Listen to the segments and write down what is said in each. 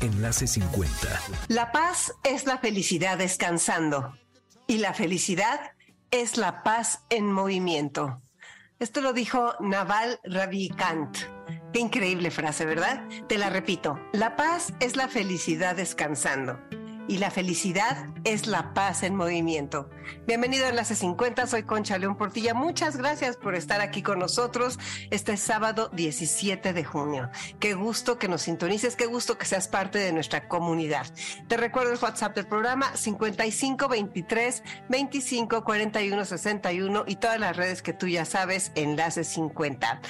Enlace 50. La paz es la felicidad descansando y la felicidad es la paz en movimiento. Esto lo dijo Naval Ravikant. Qué increíble frase, ¿verdad? Te la repito. La paz es la felicidad descansando y la felicidad es la paz en movimiento. Bienvenido a Enlace 50, soy Concha León Portilla. Muchas gracias por estar aquí con nosotros este sábado 17 de junio. Qué gusto que nos sintonices, qué gusto que seas parte de nuestra comunidad. Te recuerdo el WhatsApp del programa 5523 25 41 61 y todas las redes que tú ya sabes, Enlace 50.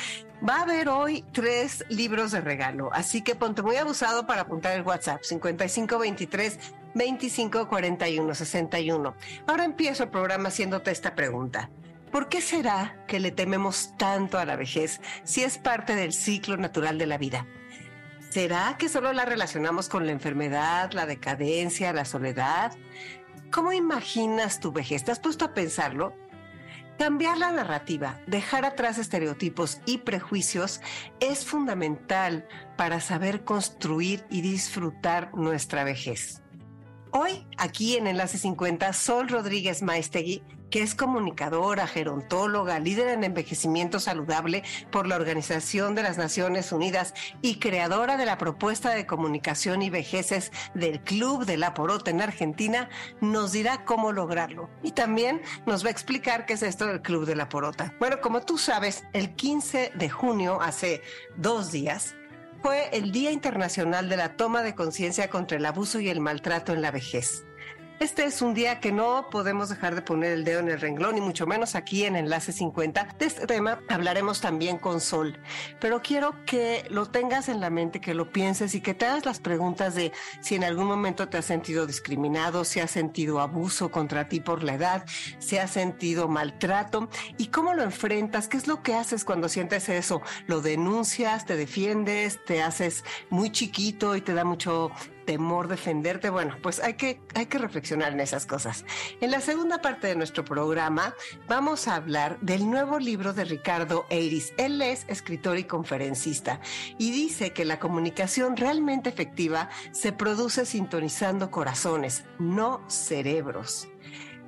Va a haber hoy tres libros de regalo, así que ponte muy abusado para apuntar el WhatsApp 5523 2541 61. Ahora empiezo el programa haciéndote esta pregunta. ¿Por qué será que le tememos tanto a la vejez si es parte del ciclo natural de la vida? ¿Será que solo la relacionamos con la enfermedad, la decadencia, la soledad? ¿Cómo imaginas tu vejez? ¿Te has puesto a pensarlo? Cambiar la narrativa, dejar atrás estereotipos y prejuicios es fundamental para saber construir y disfrutar nuestra vejez. Hoy, aquí en Enlace 50, Sol Rodríguez Maestegui que es comunicadora, gerontóloga, líder en envejecimiento saludable por la Organización de las Naciones Unidas y creadora de la propuesta de comunicación y vejeces del Club de la Porota en Argentina, nos dirá cómo lograrlo. Y también nos va a explicar qué es esto del Club de la Porota. Bueno, como tú sabes, el 15 de junio, hace dos días, fue el Día Internacional de la Toma de Conciencia contra el Abuso y el Maltrato en la Vejez. Este es un día que no podemos dejar de poner el dedo en el renglón y mucho menos aquí en Enlace 50. De este tema hablaremos también con Sol, pero quiero que lo tengas en la mente, que lo pienses y que te hagas las preguntas de si en algún momento te has sentido discriminado, si has sentido abuso contra ti por la edad, si has sentido maltrato y cómo lo enfrentas, qué es lo que haces cuando sientes eso. ¿Lo denuncias, te defiendes, te haces muy chiquito y te da mucho temor defenderte, bueno, pues hay que, hay que reflexionar en esas cosas. En la segunda parte de nuestro programa vamos a hablar del nuevo libro de Ricardo Eiris. Él es escritor y conferencista y dice que la comunicación realmente efectiva se produce sintonizando corazones, no cerebros.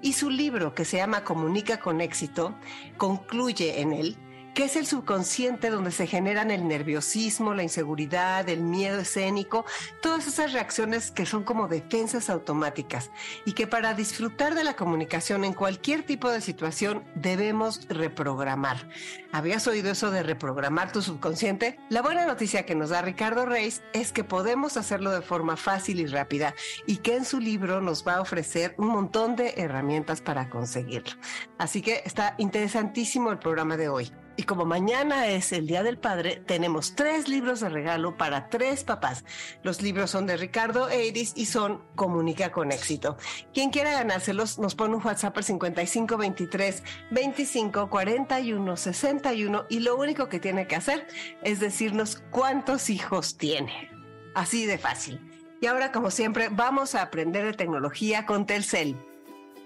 Y su libro, que se llama Comunica con éxito, concluye en él que es el subconsciente donde se generan el nerviosismo, la inseguridad, el miedo escénico, todas esas reacciones que son como defensas automáticas y que para disfrutar de la comunicación en cualquier tipo de situación debemos reprogramar. ¿Habías oído eso de reprogramar tu subconsciente? La buena noticia que nos da Ricardo Reis es que podemos hacerlo de forma fácil y rápida y que en su libro nos va a ofrecer un montón de herramientas para conseguirlo. Así que está interesantísimo el programa de hoy. Y como mañana es el Día del Padre, tenemos tres libros de regalo para tres papás. Los libros son de Ricardo Eiris y son Comunica con éxito. Quien quiera ganárselos nos pone un WhatsApp al 5523 25 41 61 y lo único que tiene que hacer es decirnos cuántos hijos tiene. Así de fácil. Y ahora, como siempre, vamos a aprender de tecnología con Telcel.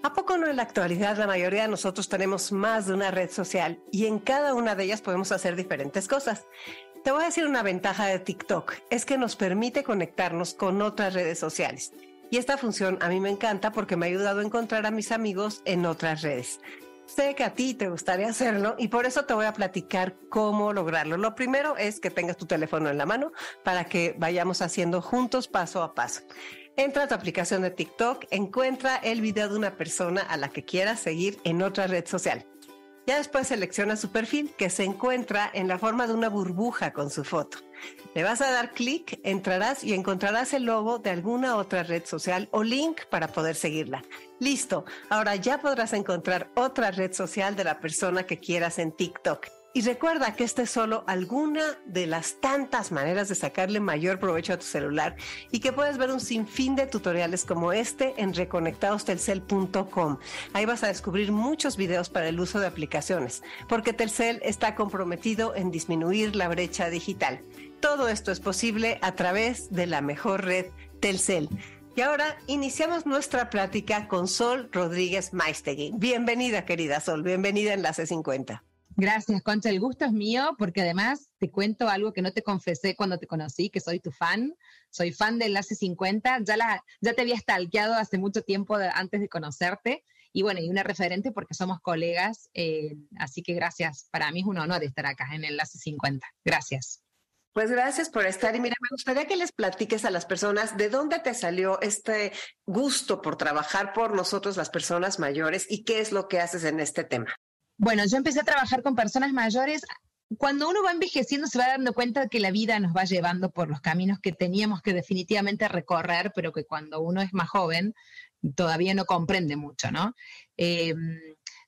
¿A poco no en la actualidad la mayoría de nosotros tenemos más de una red social y en cada una de ellas podemos hacer diferentes cosas? Te voy a decir una ventaja de TikTok, es que nos permite conectarnos con otras redes sociales. Y esta función a mí me encanta porque me ha ayudado a encontrar a mis amigos en otras redes. Sé que a ti te gustaría hacerlo y por eso te voy a platicar cómo lograrlo. Lo primero es que tengas tu teléfono en la mano para que vayamos haciendo juntos paso a paso. Entra a tu aplicación de TikTok, encuentra el video de una persona a la que quieras seguir en otra red social. Ya después selecciona su perfil que se encuentra en la forma de una burbuja con su foto. Le vas a dar clic, entrarás y encontrarás el logo de alguna otra red social o link para poder seguirla. Listo, ahora ya podrás encontrar otra red social de la persona que quieras en TikTok Y recuerda que esta es solo alguna de las tantas maneras de sacarle mayor provecho a tu celular y que puedes ver un sinfín de tutoriales como este en reconectadostelcel.com. Ahí vas a descubrir muchos videos para el uso de aplicaciones, porque Telcel está comprometido en disminuir la brecha digital. Todo esto es posible a través de la mejor red Telcel. Y ahora iniciamos nuestra plática con Sol Rodríguez Maistegui. Bienvenida, querida Sol, bienvenida en la C50. Gracias, Concha. El gusto es mío porque además te cuento algo que no te confesé cuando te conocí, que soy tu fan. Soy fan de Enlace 50. Ya, la, ya te había stalkeado hace mucho tiempo antes de conocerte. Y bueno, y una referente porque somos colegas. Eh, así que gracias. Para mí es un honor estar acá en Enlace 50. Gracias. Pues gracias por estar. Y mira, me gustaría que les platiques a las personas de dónde te salió este gusto por trabajar por nosotros, las personas mayores, y qué es lo que haces en este tema. Bueno, yo empecé a trabajar con personas mayores. Cuando uno va envejeciendo se va dando cuenta de que la vida nos va llevando por los caminos que teníamos que definitivamente recorrer, pero que cuando uno es más joven todavía no comprende mucho, ¿no? Em,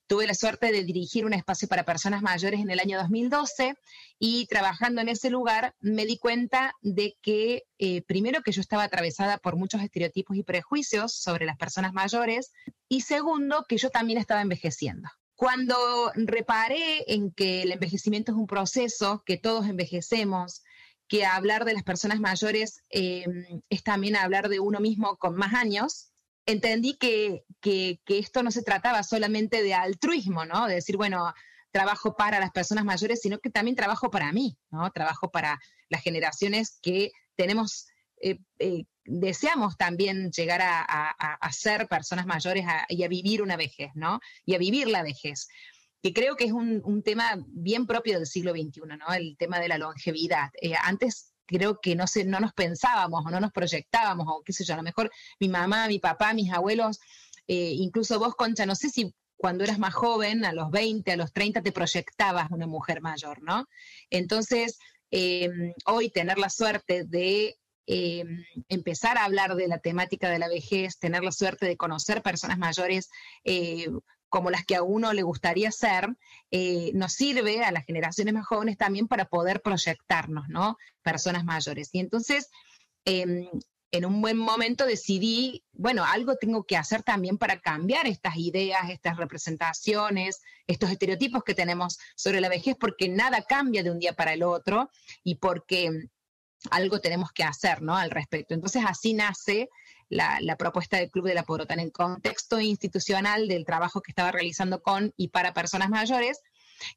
tuve la suerte de dirigir un espacio para personas mayores en el año 2012 y trabajando en ese lugar me di cuenta de que, eh, primero, que yo estaba atravesada por muchos estereotipos y prejuicios sobre las personas mayores y segundo, que yo también estaba envejeciendo. Cuando reparé en que el envejecimiento es un proceso, que todos envejecemos, que hablar de las personas mayores em, es también hablar de uno mismo con más años, entendí que, que, esto no se trataba solamente de altruismo, ¿no? De decir, bueno, trabajo para las personas mayores, sino que también trabajo para mí, ¿no? Trabajo para las generaciones que tenemos eh, eh, deseamos también llegar a, ser personas mayores y a vivir una vejez, ¿no? Y a vivir la vejez, que creo que es un, tema bien propio del siglo XXI, ¿no? El tema de la longevidad. Eh, antes creo que no, se, no nos pensábamos o no nos proyectábamos, o qué sé yo, a lo mejor mi mamá, mi papá, mis abuelos, eh, incluso vos, Concha, no sé si cuando eras más joven, a los 20, a los 30, te proyectabas una mujer mayor, ¿no? Entonces, em, hoy tener la suerte de eh, empezar a hablar de la temática de la vejez, tener la suerte de conocer personas mayores eh, como las que a uno le gustaría ser, eh, nos sirve a las generaciones más jóvenes también para poder proyectarnos, ¿no? Personas mayores. Y entonces, em, en un buen momento decidí, bueno, algo tengo que hacer también para cambiar estas ideas, estas representaciones, estos estereotipos que tenemos sobre la vejez, porque nada cambia de un día para el otro y porque algo tenemos que hacer ¿no? al respecto. Entonces así nace la, propuesta del Club de la Porota en el contexto institucional del trabajo que estaba realizando con y para personas mayores,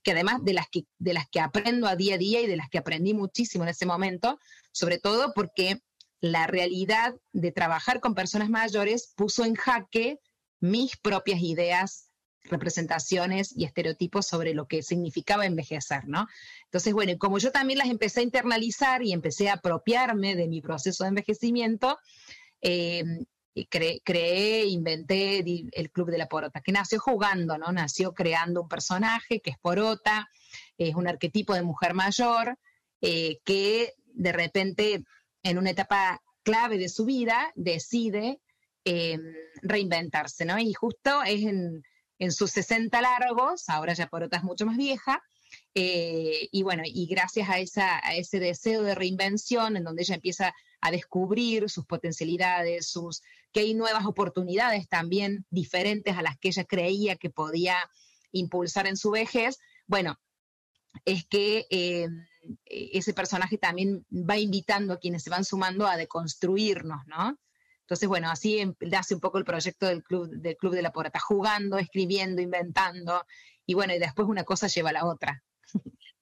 que además de las que, de las que aprendo a día a día y de las que aprendí muchísimo en ese momento, sobre todo porque la realidad de trabajar con personas mayores puso en jaque mis propias ideas representaciones y estereotipos sobre lo que significaba envejecer, ¿no? Entonces, bueno, como yo también las empecé a internalizar y empecé a apropiarme de mi proceso de envejecimiento, eh, creé, inventé el Club de la Porota, que nació jugando, ¿no? Nació creando un personaje que es Porota, es un arquetipo de mujer mayor, eh, que de repente en una etapa clave de su vida decide eh, reinventarse, ¿no? Y justo es en, en sus 60 largos, ahora ya Porota es mucho más vieja, eh, y bueno, y gracias a, esa, a ese deseo de reinvención, en donde ella empieza a descubrir sus potencialidades, sus, que hay nuevas oportunidades también diferentes a las que ella creía que podía impulsar en su vejez, bueno, es que eh, ese personaje también va invitando a quienes se van sumando a deconstruirnos, ¿no? Entonces, bueno, así em, hace un poco el proyecto del Club, del club de la Porta, jugando, escribiendo, inventando, y bueno, y después una cosa lleva a la otra.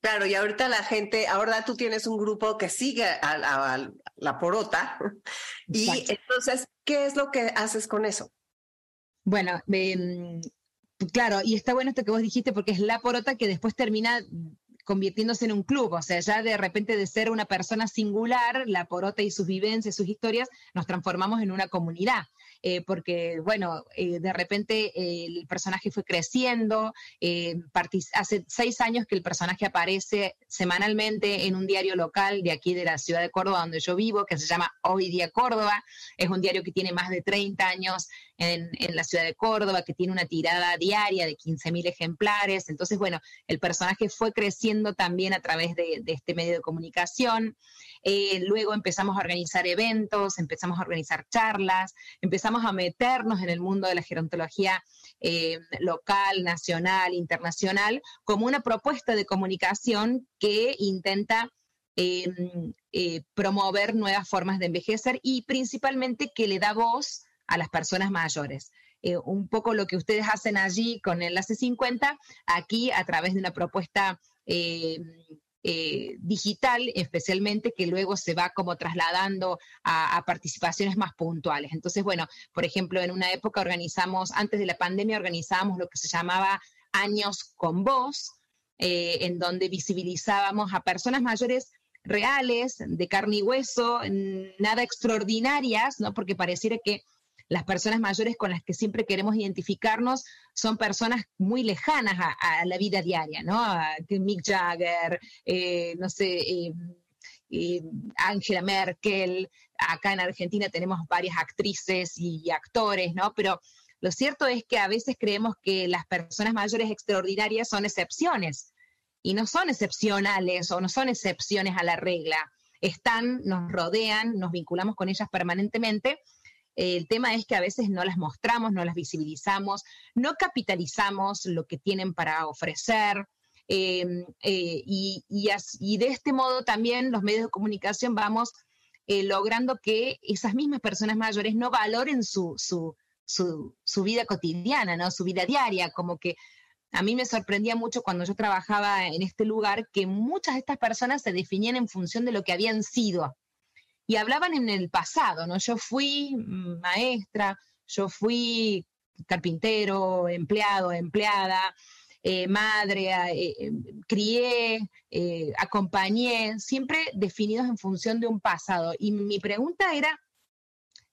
Claro, y ahorita la gente, ahora tú tienes un grupo que sigue a, la porota. Y entonces, ¿qué es lo que haces con eso? Bueno, em, claro, y está bueno esto que vos dijiste porque es la porota que después termina convirtiéndose en un club, o sea, ya de repente de ser una persona singular, la porota y sus vivencias, sus historias, nos transformamos en una comunidad. Eh, porque, bueno, eh, de repente el personaje fue creciendo. hace seis años que el personaje aparece semanalmente en un diario local de aquí de la ciudad de Córdoba, donde yo vivo, que se llama Hoy Día Córdoba. Es un diario que tiene más de 30 años en, la ciudad de Córdoba, que tiene una tirada diaria de 15.000 ejemplares. Entonces, bueno, el personaje fue creciendo también a través de, este medio de comunicación. Eh, luego empezamos a organizar eventos, empezamos a organizar charlas, empezamos a meternos en el mundo de la gerontología eh, local, nacional, internacional, como una propuesta de comunicación que intenta em, eh, promover nuevas formas de envejecer y principalmente que le da voz a las personas mayores. Un poco lo que ustedes hacen allí con Enlace 50, aquí a través de una propuesta eh, eh, digital, especialmente que luego se va como trasladando a, participaciones más puntuales. Entonces, bueno, por ejemplo, en una época organizamos, antes de la pandemia, organizábamos lo que se llamaba Años con Voz, en donde visibilizábamos a personas mayores reales, de carne y hueso, nada extraordinarias, ¿no? Porque pareciera que las personas mayores con las que siempre queremos identificarnos son personas muy lejanas a, la vida diaria, ¿no? Mick Jagger, eh, no sé, eh, eh, Angela Merkel, acá en Argentina tenemos varias actrices y actores, ¿no? Pero lo cierto es que a veces creemos que las personas mayores extraordinarias son excepciones y no son excepcionales o no son excepciones a la regla. Están, nos rodean, nos vinculamos con ellas permanentemente el tema es que a veces no las mostramos, no las visibilizamos, no capitalizamos lo que tienen para ofrecer. Em, eh, y, de este modo también los medios de comunicación vamos eh, logrando que esas mismas personas mayores no valoren su, su, vida cotidiana, ¿no? su vida diaria, como que a mí me sorprendía mucho cuando yo trabajaba en este lugar que muchas de estas personas se definían en función de lo que habían sido y hablaban en el pasado, ¿no? Yo fui maestra, yo fui carpintero, empleado, empleada, eh, madre, eh, eh, crié, acompañé, siempre definidos en función de un pasado. Y mi pregunta era,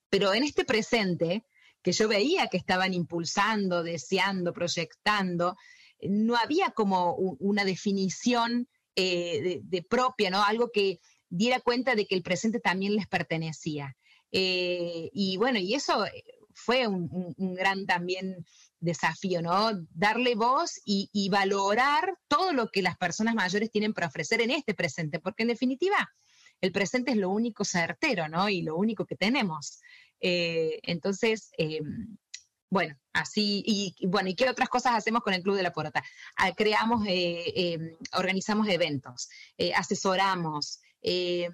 pero en este presente, que yo veía que estaban impulsando, deseando, proyectando, no había como una definición de, propia, ¿no? Algo que, diera cuenta de que el presente también les pertenecía. Eh, y bueno, y eso eh, fue un, gran también desafío, ¿no? Darle voz y, valorar todo lo que las personas mayores tienen para ofrecer en este presente, porque en definitiva el presente es lo único certero, ¿no? Y lo único que tenemos. Eh, entonces, bueno, así, y, bueno, ¿y qué otras cosas hacemos con el Club de la Porota? Ah, creamos, organizamos eventos, asesoramos, eh,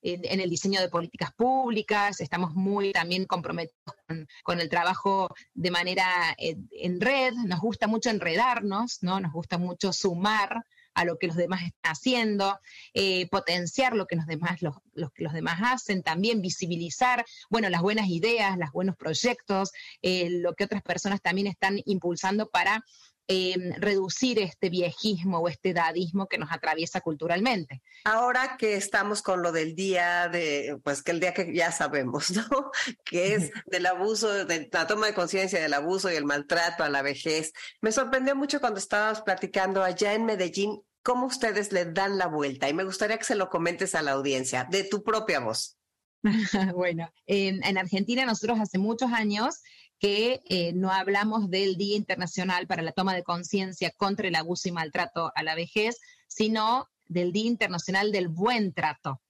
en, el diseño de políticas públicas, estamos muy también comprometidos con, el trabajo de manera eh, en, red, nos gusta mucho enredarnos, ¿no? nos gusta mucho sumar a lo que los demás están haciendo, eh, potenciar lo que los demás, los, los demás hacen, también visibilizar, bueno, las buenas ideas, los buenos proyectos, lo que otras personas también están impulsando para Em, reducir este viejismo o este dadismo que nos atraviesa culturalmente. Ahora que estamos con lo del día de, pues que el día que ya sabemos, ¿no? Que es del abuso, de la toma de conciencia del abuso y el maltrato a la vejez. Me sorprendió mucho cuando estábamos platicando allá en Medellín cómo ustedes le dan la vuelta y me gustaría que se lo comentes a la audiencia de tu propia voz. bueno, en Argentina nosotros hace muchos años que eh, no hablamos del Día Internacional para la Toma de Conciencia contra el Abuso y Maltrato a la Vejez, sino del Día Internacional del Buen Trato.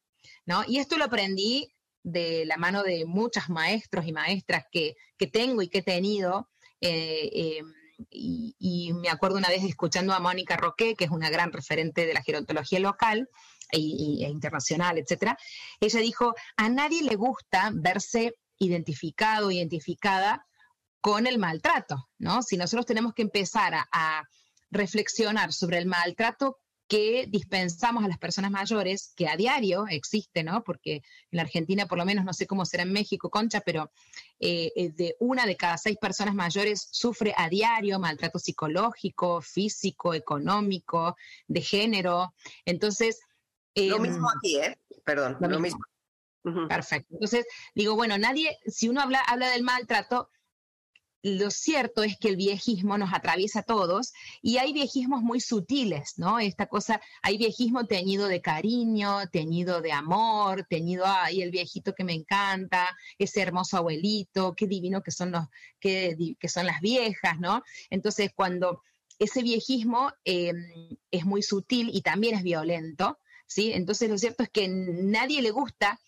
¿no? Y esto lo aprendí de la mano de muchos maestros y maestras que, tengo y que he tenido. Eh, eh, y, me acuerdo una vez escuchando a Mónica Roque, que es una gran referente de la gerontología local e, internacional, etc. Ella dijo, a nadie le gusta verse identificado, identificada con el maltrato, ¿no? Si nosotros tenemos que empezar a, reflexionar sobre el maltrato que dispensamos a las personas mayores, que a diario existe, ¿no? Porque en la Argentina, por lo menos, no sé cómo será en México, Concha, pero eh, eh, de una de cada seis personas mayores sufre a diario maltrato psicológico, físico, económico, de género. Entonces... lo mismo em, aquí, ¿eh? Perdón, lo, mismo. Perfecto. Entonces, digo, bueno, nadie, si uno habla, habla del maltrato, lo cierto es que el viejismo nos atraviesa a todos y hay viejismos muy sutiles, ¿no? Esta cosa, hay viejismo teñido de cariño, teñido de amor, teñido, ay, el viejito que me encanta, ese hermoso abuelito, qué divino que son, los, que son las viejas, ¿no? Entonces, cuando ese viejismo em, es muy sutil y también es violento, ¿sí? Entonces, lo cierto es que nadie le gusta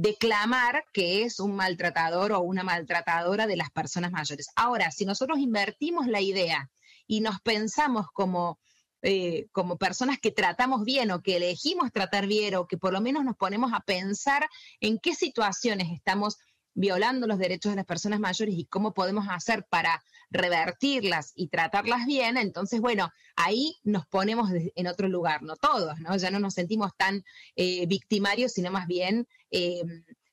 declamar que es un maltratador o una maltratadora de las personas mayores. Ahora, si nosotros invertimos la idea y nos pensamos como, eh, como personas que tratamos bien o que elegimos tratar bien o que por lo menos nos ponemos a pensar en qué situaciones estamos violando los derechos de las personas mayores y cómo podemos hacer para revertirlas y tratarlas bien, entonces, bueno, ahí nos ponemos en otro lugar, no todos, ¿no? Ya no nos sentimos tan eh, victimarios, sino más bien eh,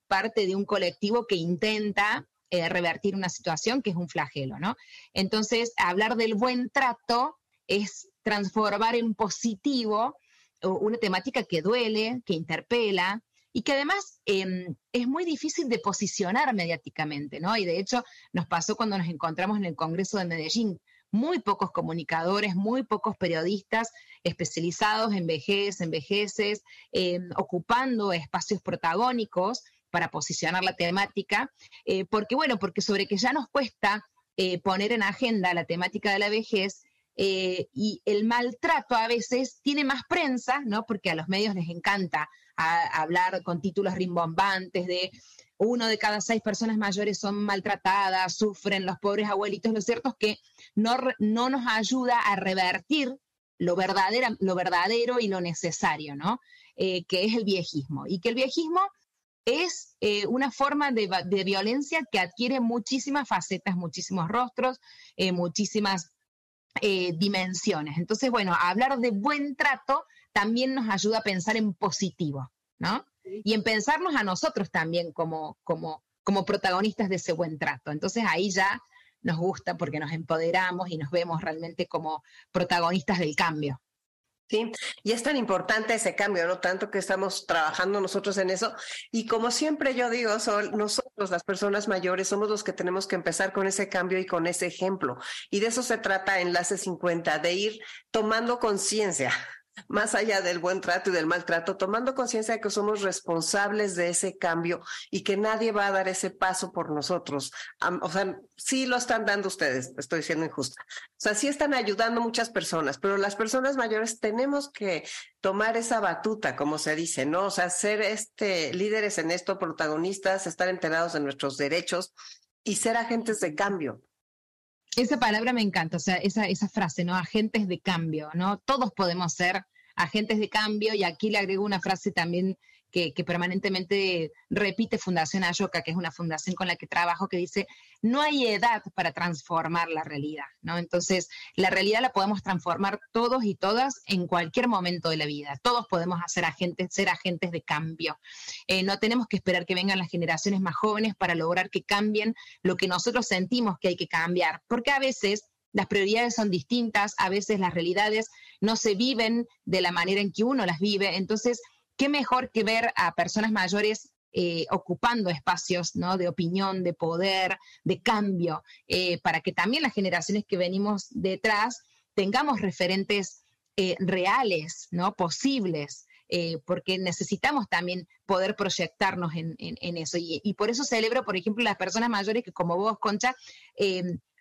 parte de un colectivo que intenta eh, revertir una situación que es un flagelo, ¿no? Entonces, hablar del buen trato es transformar en positivo una temática que duele, que interpela, y que además em, es muy difícil de posicionar mediáticamente, ¿no? Y de hecho nos pasó cuando nos encontramos en el Congreso de Medellín. Muy pocos comunicadores, muy pocos periodistas especializados en vejez, en vejeces, em, ocupando espacios protagónicos para posicionar la temática, eh, porque bueno, porque sobre que ya nos cuesta eh, poner en agenda la temática de la vejez, eh, y el maltrato a veces tiene más prensa, ¿no? Porque a los medios les encanta hablar con títulos rimbombantes de uno de cada seis personas mayores son maltratadas, sufren los pobres abuelitos. Lo cierto es que no, no nos ayuda a revertir lo, lo verdadero y lo necesario, ¿no? Eh, que es el viejismo. Y que el viejismo es eh, una forma de, de, violencia que adquiere muchísimas facetas, muchísimos rostros, muchísimas eh, dimensiones. Entonces, bueno, hablar de buen trato también nos ayuda a pensar en positivo, ¿no? Y en pensarnos a nosotros también como, como, como protagonistas de ese buen trato. Entonces ahí ya nos gusta porque nos empoderamos y nos vemos realmente como protagonistas del cambio. Sí, y es tan importante ese cambio, ¿no? Tanto que estamos trabajando nosotros en eso. Y como siempre yo digo, son nosotros, las personas mayores, somos los que tenemos que empezar con ese cambio y con ese ejemplo. Y de eso se trata Enlace 50, de ir tomando conciencia más allá del buen trato y del maltrato, tomando conciencia de que somos responsables de ese cambio y que nadie va a dar ese paso por nosotros. o sea, sí lo están dando ustedes, estoy siendo injusta. O sea, sí están ayudando muchas personas, pero las personas mayores tenemos que tomar esa batuta, como se dice, ¿no? O sea, ser este, líderes en esto, protagonistas, estar enterados de nuestros derechos y ser agentes de cambio. Esa palabra me encanta, o sea, esa, esa frase, ¿no? Agentes de cambio, ¿no? Todos podemos ser agentes de cambio y aquí le agrego una frase también que, permanentemente repite Fundación Ayoka, que es una fundación con la que trabajo, que dice, no hay edad para transformar la realidad, ¿no? Entonces, la realidad la podemos transformar todos y todas en cualquier momento de la vida. Todos podemos hacer agentes, ser agentes de cambio. Eh, no tenemos que esperar que vengan las generaciones más jóvenes para lograr que cambien lo que nosotros sentimos que hay que cambiar, porque a veces las prioridades son distintas, a veces las realidades no se viven de la manera en que uno las vive, entonces qué mejor que ver a personas mayores eh, ocupando espacios ¿no? de opinión, de poder, de cambio, eh, para que también las generaciones que venimos detrás tengamos referentes eh, reales, ¿no? posibles. porque necesitamos también poder proyectarnos en, eso. Y, por eso celebro, por ejemplo, las personas mayores que como vos, Concha,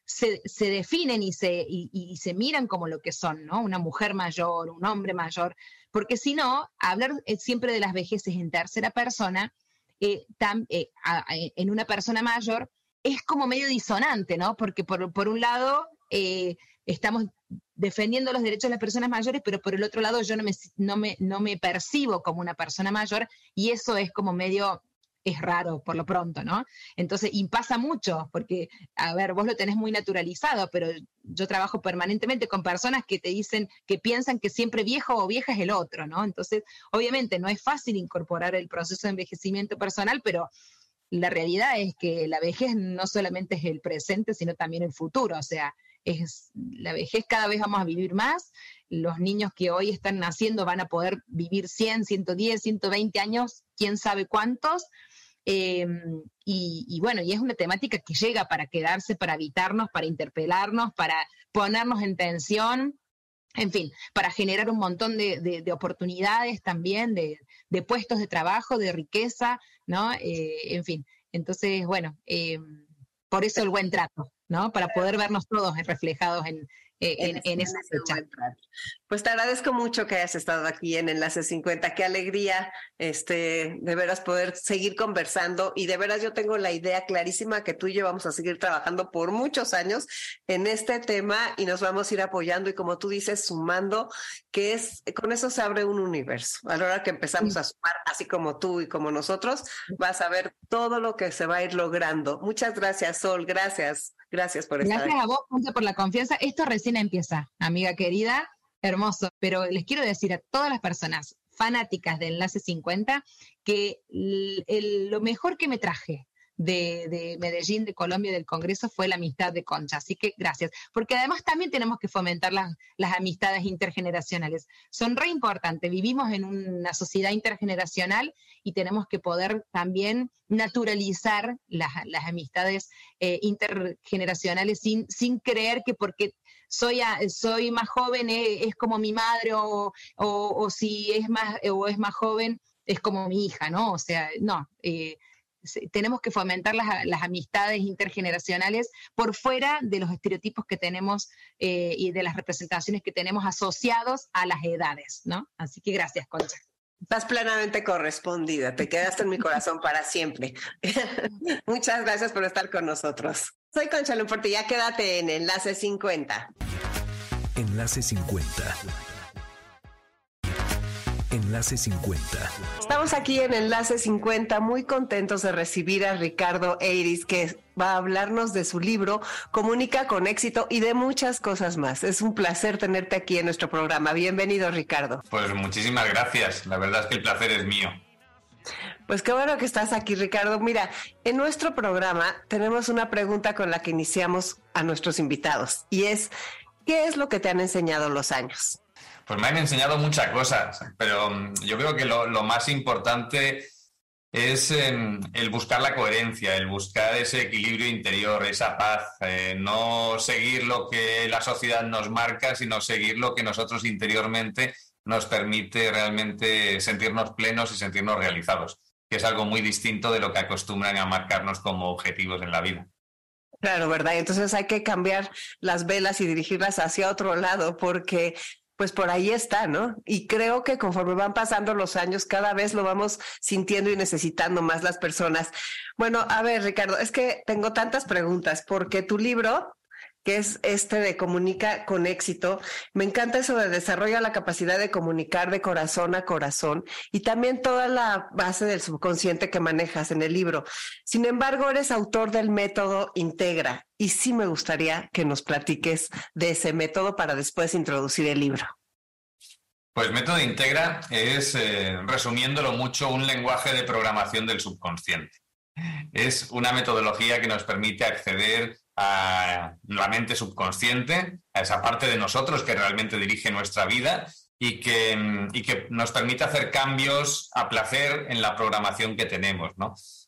se, definen y se, y se miran como lo que son, ¿no? Una mujer mayor, un hombre mayor, porque si no, hablar eh, siempre de las vejeces en tercera persona, eh, eh, en una persona mayor, es como medio disonante, ¿no? Porque por, un lado estamos defendiendo los derechos de las personas mayores, pero por el otro lado yo no me, no me, no me percibo como una persona mayor y eso es como medio es raro por lo pronto, ¿no? Entonces, y pasa mucho, porque, a ver, vos lo tenés muy naturalizado, pero yo trabajo permanentemente con personas que te dicen, que piensan que siempre viejo o vieja es el otro, ¿no? Entonces, obviamente no es fácil incorporar el proceso de envejecimiento personal, pero la realidad es que la vejez no solamente es el presente, sino también el futuro. O sea, es la vejez cada vez vamos a vivir más. Los niños que hoy están naciendo van a poder vivir 100, 110, 120 años, quién sabe cuántos. Em, y, bueno, y es una temática que llega para quedarse, para evitarnos, para interpelarnos, para ponernos en tensión, en fin, para generar un montón de, oportunidades también, de, puestos de trabajo, de riqueza, ¿no? Eh, en fin, entonces, bueno, em, por eso el buen trato, ¿no? Para poder vernos todos reflejados en, eh, en, esa fecha. Pues te agradezco mucho que hayas estado aquí en Enlace 50. Qué alegría, este, de veras poder seguir conversando y de veras yo tengo la idea clarísima que tú y yo vamos a seguir trabajando por muchos años en este tema y nos vamos a ir apoyando y como tú dices, sumando, que es, con eso se abre un universo. A la hora que empezamos a sumar, así como tú y como nosotros, vas a ver todo lo que se va a ir logrando. Muchas gracias, Sol. Gracias. Gracias por estar Gracias a vos, Ponte, por la confianza. Esto recién empieza, amiga querida, hermoso. Pero les quiero decir a todas las personas fanáticas de Enlace 50 que lo mejor que me traje de, Medellín, de Colombia del Congreso fue la amistad de Concha. Así que gracias. Porque además también tenemos que fomentar las, amistades intergeneracionales. Son re importantes. Vivimos en una sociedad intergeneracional y tenemos que poder también naturalizar las, amistades eh, intergeneracionales sin, sin creer que porque soy, soy más joven eh, es, como mi madre o, o, si es más, o es más joven es como mi hija, ¿no? O sea, no. Eh, tenemos que fomentar las, amistades intergeneracionales por fuera de los estereotipos que tenemos eh, y de las representaciones que tenemos asociados a las edades, ¿no? Así que gracias, Concha. Estás plenamente correspondida, te quedaste en mi corazón para siempre. Muchas gracias por estar con nosotros. Soy Concha ya quédate en Enlace 50. Enlace 50 Enlace 50. Estamos aquí en Enlace 50, muy contentos de recibir a Ricardo Eiris, que va a hablarnos de su libro Comunica con éxito y de muchas cosas más. Es un placer tenerte aquí en nuestro programa. Bienvenido, Ricardo. Pues muchísimas gracias. La verdad es que el placer es mío. Pues qué bueno que estás aquí, Ricardo. Mira, en nuestro programa tenemos una pregunta con la que iniciamos a nuestros invitados y es, ¿qué es lo que te han enseñado los años? Pues me han enseñado muchas cosas, pero mm, yo creo que lo, más importante es em, el buscar la coherencia, el buscar ese equilibrio interior, esa paz, eh, no seguir lo que la sociedad nos marca, sino seguir lo que nosotros interiormente nos permite realmente sentirnos plenos y sentirnos realizados, que es algo muy distinto de lo que acostumbran a marcarnos como objetivos en la vida. Claro, ¿verdad? Entonces hay que cambiar las velas y dirigirlas hacia otro lado, porque pues por ahí está, ¿no? Y creo que conforme van pasando los años, cada vez lo vamos sintiendo y necesitando más las personas. Bueno, a ver, Ricardo, es que tengo tantas preguntas, porque tu libro que es este de comunica con éxito. Me encanta eso de desarrolla la capacidad de comunicar de corazón a corazón y también toda la base del subconsciente que manejas en el libro. Sin embargo, eres autor del método Integra y sí me gustaría que nos platiques de ese método para después introducir el libro. Pues método Integra es, eh, resumiéndolo mucho, un lenguaje de programación del subconsciente. Es una metodología que nos permite acceder a la mente subconsciente, a esa parte de nosotros que realmente dirige nuestra vida y que, y que nos permite hacer cambios a placer en la programación que tenemos.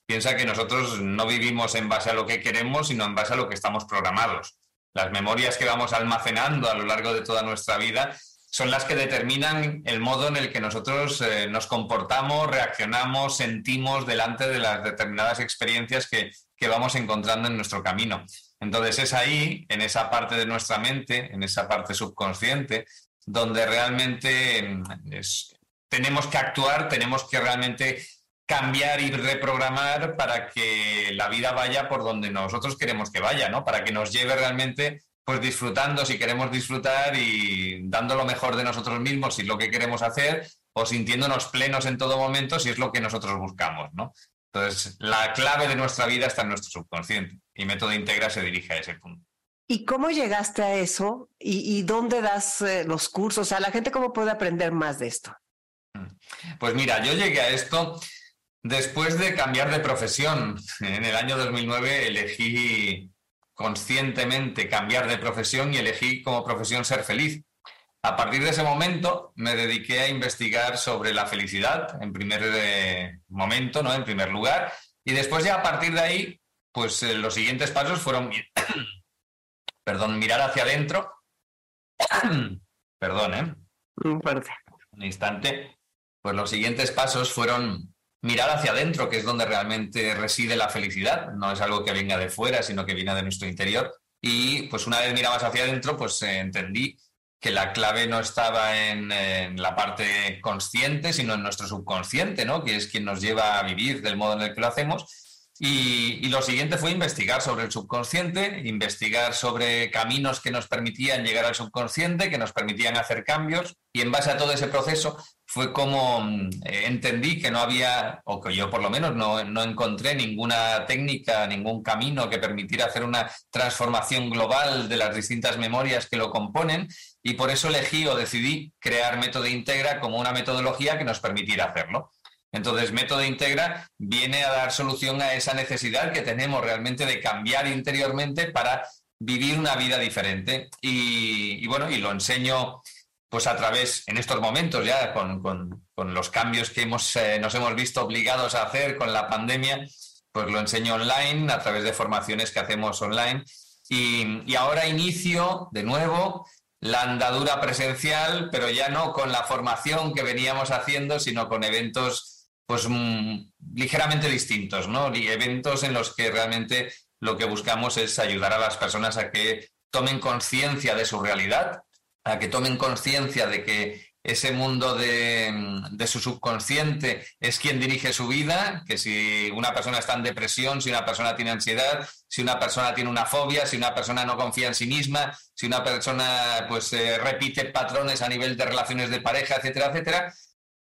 Piensa que nosotros no vivimos en base a lo que queremos, sino en base a lo que estamos programados. Las memorias que vamos almacenando a lo largo de toda nuestra vida son las que determinan el modo en el que nosotros eh, nos comportamos, reaccionamos, sentimos delante de las determinadas experiencias que, que vamos encontrando en nuestro camino. Entonces es ahí, en esa parte de nuestra mente, en esa parte subconsciente, donde realmente mm, tenemos que actuar, tenemos que realmente cambiar y reprogramar para que la vida vaya por donde nosotros queremos que vaya, ¿no? Para que nos lleve realmente pues disfrutando si queremos disfrutar y dando lo mejor de nosotros mismos si es lo que queremos hacer o sintiéndonos plenos en todo momento si es lo que nosotros buscamos, ¿no? Entonces, la clave de nuestra vida está en nuestro subconsciente y Método Integra se dirige a ese punto. ¿Y cómo llegaste a eso? ¿Y, dónde das eh, los cursos? O sea, ¿la gente cómo puede aprender más de esto? Mm. Pues mira, yo llegué a esto Después de cambiar de profesión, en el año 2009 elegí conscientemente cambiar de profesión y elegí como profesión ser feliz. A partir de ese momento me dediqué a investigar sobre la felicidad en primer eh, momento, ¿no? En primer lugar. Y después ya a partir de ahí, pues eh, los siguientes pasos fueron, perdón, mirar hacia adentro. perdón, ¿eh? Un instante. Pues los siguientes pasos fueron mirar hacia adentro, que es donde realmente reside la felicidad. No es algo que venga de fuera, sino que viene de nuestro interior. Y pues una vez mirabas hacia adentro, pues eh, entendí que la clave no estaba en, la parte consciente, sino en nuestro subconsciente, ¿no? que es quien nos lleva a vivir del modo en el que lo hacemos. Y, y, lo siguiente fue investigar sobre el subconsciente, investigar sobre caminos que nos permitían llegar al subconsciente, que nos permitían hacer cambios. Y en base a todo ese proceso fue como mm, eh, entendí que no había, o que yo por lo menos no, encontré ninguna técnica, ningún camino que permitiera hacer una transformación global de las distintas memorias que lo componen y por eso elegí o decidí crear Método Integra como una metodología que nos permitiera hacerlo. Entonces, Método Integra viene a dar solución a esa necesidad que tenemos realmente de cambiar interiormente para vivir una vida diferente. Y bueno, y lo enseño pues a través, en estos momentos ya, con, los cambios que hemos, eh, nos hemos visto obligados a hacer con la pandemia, pues lo enseño online a través de formaciones que hacemos online. Y, ahora inicio de nuevo la andadura presencial, pero ya no con la formación que veníamos haciendo, sino con eventos pues mm, ligeramente distintos, ¿no? Y eventos en los que realmente lo que buscamos es ayudar a las personas a que tomen conciencia de su realidad, a que tomen conciencia de que ese mundo de, su subconsciente es quien dirige su vida, que si una persona está en depresión, si una persona tiene ansiedad, si una persona tiene una fobia, si una persona no confía en sí misma, si una persona pues eh, repite patrones a nivel de relaciones de pareja, etcétera, etcétera,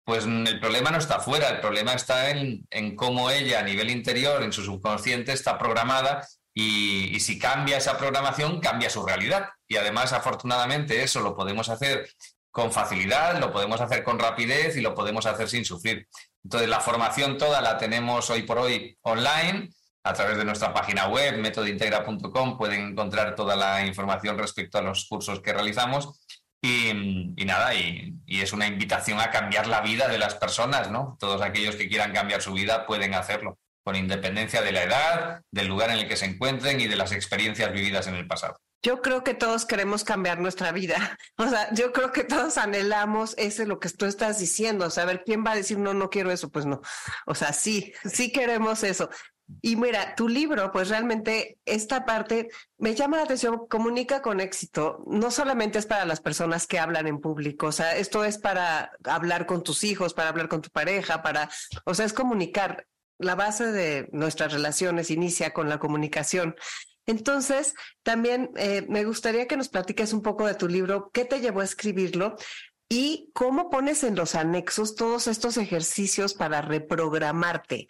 pues el problema no está fuera, el problema está en, en cómo ella a nivel interior, en su subconsciente, está programada y, si cambia esa programación, cambia su realidad. Y además, afortunadamente, eso lo podemos hacer con facilidad, lo podemos hacer con rapidez y lo podemos hacer sin sufrir. Entonces, la formación toda la tenemos hoy por hoy online. A través de nuestra página web, metodointegra.com, pueden encontrar toda la información respecto a los cursos que realizamos. Y, nada, y, y, es una invitación a cambiar la vida de las personas, ¿no? Todos aquellos que quieran cambiar su vida pueden hacerlo con independencia de la edad, del lugar en el que se encuentren y de las experiencias vividas en el pasado. Yo creo que todos queremos cambiar nuestra vida. O sea, yo creo que todos anhelamos ese lo que tú estás diciendo. O sea, a ver, ¿quién va a decir no, no quiero eso? Pues no. O sea, sí, sí queremos eso. Y mira, tu libro, pues realmente esta parte me llama la atención, comunica con éxito. No solamente es para las personas que hablan en público, o sea, esto es para hablar con tus hijos, para hablar con tu pareja, para, o sea, es comunicar la base de nuestras relaciones inicia con la comunicación. Entonces, también eh, me gustaría que nos platiques un poco de tu libro, qué te llevó a escribirlo y cómo pones en los anexos todos estos ejercicios para reprogramarte.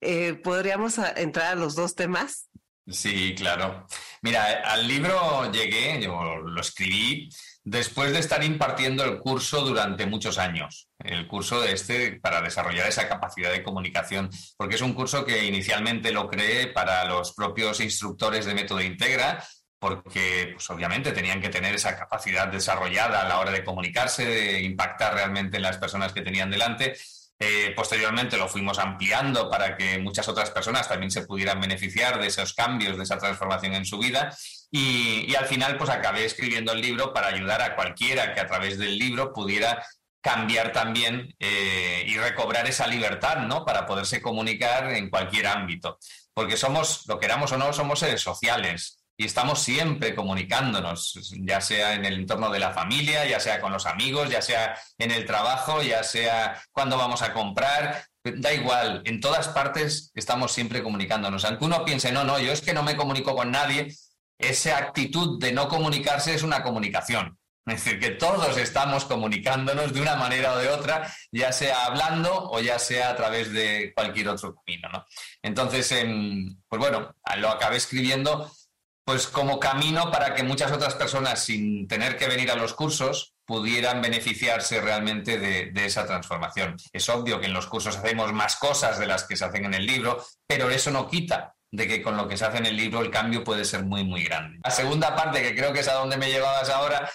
Eh, ¿Podríamos entrar a los dos temas? Sí, claro. Mira, al libro llegué, yo lo escribí después de estar impartiendo el curso durante muchos años, el curso de este para desarrollar esa capacidad de comunicación, porque es un curso que inicialmente lo creé para los propios instructores de método Integra, porque pues, obviamente tenían que tener esa capacidad desarrollada a la hora de comunicarse, de impactar realmente en las personas que tenían delante. Eh, posteriormente lo fuimos ampliando para que muchas otras personas también se pudieran beneficiar de esos cambios, de esa transformación en su vida. Y, al final, pues acabé escribiendo el libro para ayudar a cualquiera que a través del libro pudiera cambiar también eh, y recobrar esa libertad, ¿no? Para poderse comunicar en cualquier ámbito. Porque somos, lo queramos o no, somos seres sociales y estamos siempre comunicándonos, ya sea en el entorno de la familia, ya sea con los amigos, ya sea en el trabajo, ya sea cuando vamos a comprar, da igual, en todas partes estamos siempre comunicándonos. Aunque uno piense, no, no, yo es que no me comunico con nadie, esa actitud de no comunicarse es una comunicación. Es decir, que todos estamos comunicándonos de una manera o de otra, ya sea hablando o ya sea a través de cualquier otro camino. ¿no? Entonces, pues bueno, lo acabé escribiendo pues como camino para que muchas otras personas, sin tener que venir a los cursos, pudieran beneficiarse realmente de, esa transformación. Es obvio que en los cursos hacemos más cosas de las que se hacen en el libro, pero eso no quita de que con lo que se hace en el libro el cambio puede ser muy, muy grande. La segunda parte, que creo que es a donde me llevabas ahora,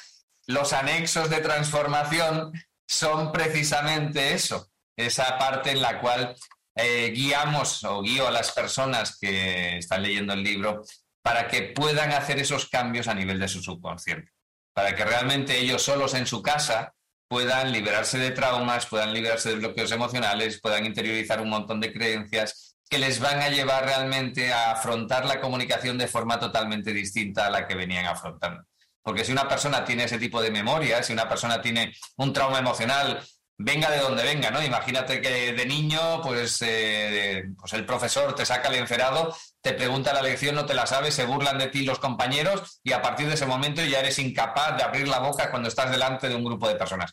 los anexos de transformación son precisamente eso, esa parte en la cual eh, guiamos o guío a las personas que están leyendo el libro para que puedan hacer esos cambios a nivel de su subconsciente, para que realmente ellos solos en su casa puedan liberarse de traumas, puedan liberarse de bloqueos emocionales, puedan interiorizar un montón de creencias que les van a llevar realmente a afrontar la comunicación de forma totalmente distinta a la que venían afrontando. Porque si una persona tiene ese tipo de memoria, si una persona tiene un trauma emocional, venga de donde venga, ¿no? Imagínate que de niño, pues, eh, pues el profesor te saca el encerado, te pregunta la lección, no te la sabes, se burlan de ti los compañeros y a partir de ese momento ya eres incapaz de abrir la boca cuando estás delante de un grupo de personas.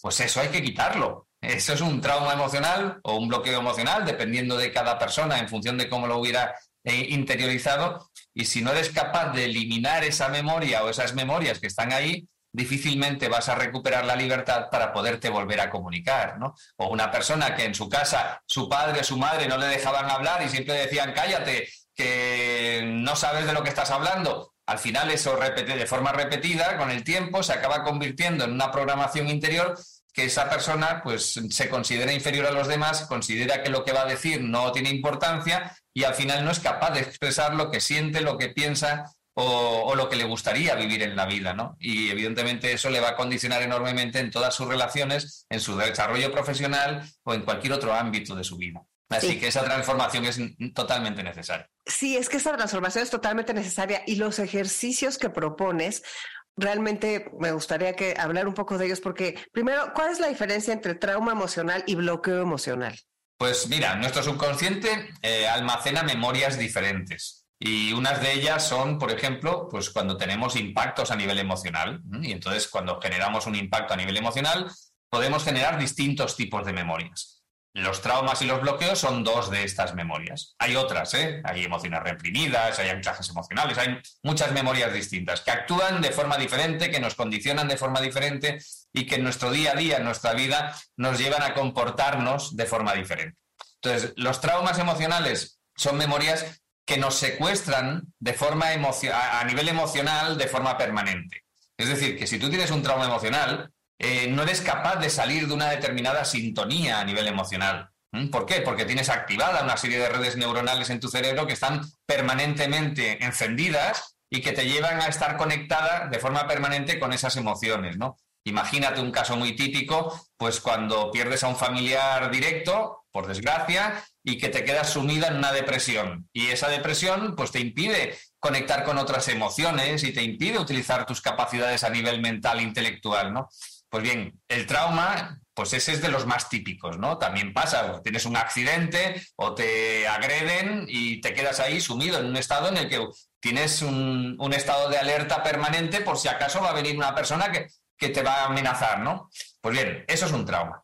Pues eso hay que quitarlo. Eso es un trauma emocional o un bloqueo emocional, dependiendo de cada persona, en función de cómo lo hubiera eh, interiorizado. Y si no eres capaz de eliminar esa memoria o esas memorias que están ahí, difícilmente vas a recuperar la libertad para poderte volver a comunicar, ¿no? O una persona que en su casa su padre o su madre no le dejaban hablar y siempre decían, cállate, que no sabes de lo que estás hablando. Al final eso de forma repetida, con el tiempo, se acaba convirtiendo en una programación interior que esa persona pues se considera inferior a los demás, considera que lo que va a decir no tiene importancia y al final no es capaz de expresar lo que siente, lo que piensa o, lo que le gustaría vivir en la vida, ¿no? Y evidentemente eso le va a condicionar enormemente en todas sus relaciones, en su desarrollo profesional o en cualquier otro ámbito de su vida. Así que esa transformación es totalmente necesaria. Sí, es que esa transformación es totalmente necesaria y los ejercicios que propones realmente me gustaría que hablar un poco de ellos porque primero, ¿cuál es la diferencia entre trauma emocional y bloqueo emocional? Pues mira, nuestro subconsciente eh, almacena memorias diferentes y unas de ellas son, por ejemplo, pues cuando tenemos impactos a nivel emocional y entonces cuando generamos un impacto a nivel emocional podemos generar distintos tipos de memorias. Los traumas y los bloqueos son dos de estas memorias. Hay otras, ¿eh? Hay emociones reprimidas, hay anclajes emocionales, hay muchas memorias distintas que actúan de forma diferente, que nos condicionan de forma diferente y que en nuestro día a día, en nuestra vida, nos llevan a comportarnos de forma diferente. Entonces, los traumas emocionales son memorias que nos secuestran de forma a nivel emocional de forma permanente. Es decir, que si tú tienes un trauma emocional, eh, no eres capaz de salir de una determinada sintonía a nivel emocional. ¿Mm? ¿Por qué? Porque tienes activada una serie de redes neuronales en tu cerebro que están permanentemente encendidas y que te llevan a estar conectada de forma permanente con esas emociones, ¿no? Imagínate un caso muy típico, pues cuando pierdes a un familiar directo, por desgracia, y que te quedas sumida en una depresión. Y esa depresión, pues te impide conectar con otras emociones y te impide utilizar tus capacidades a nivel mental, intelectual, ¿no? Pues bien, el trauma, pues ese es de los más típicos, ¿no? También pasa, tienes un accidente o te agreden y te quedas ahí sumido en un estado en el que tienes un, estado de alerta permanente por si acaso va a venir una persona que, que te va a amenazar, ¿no? Pues bien, eso es un trauma.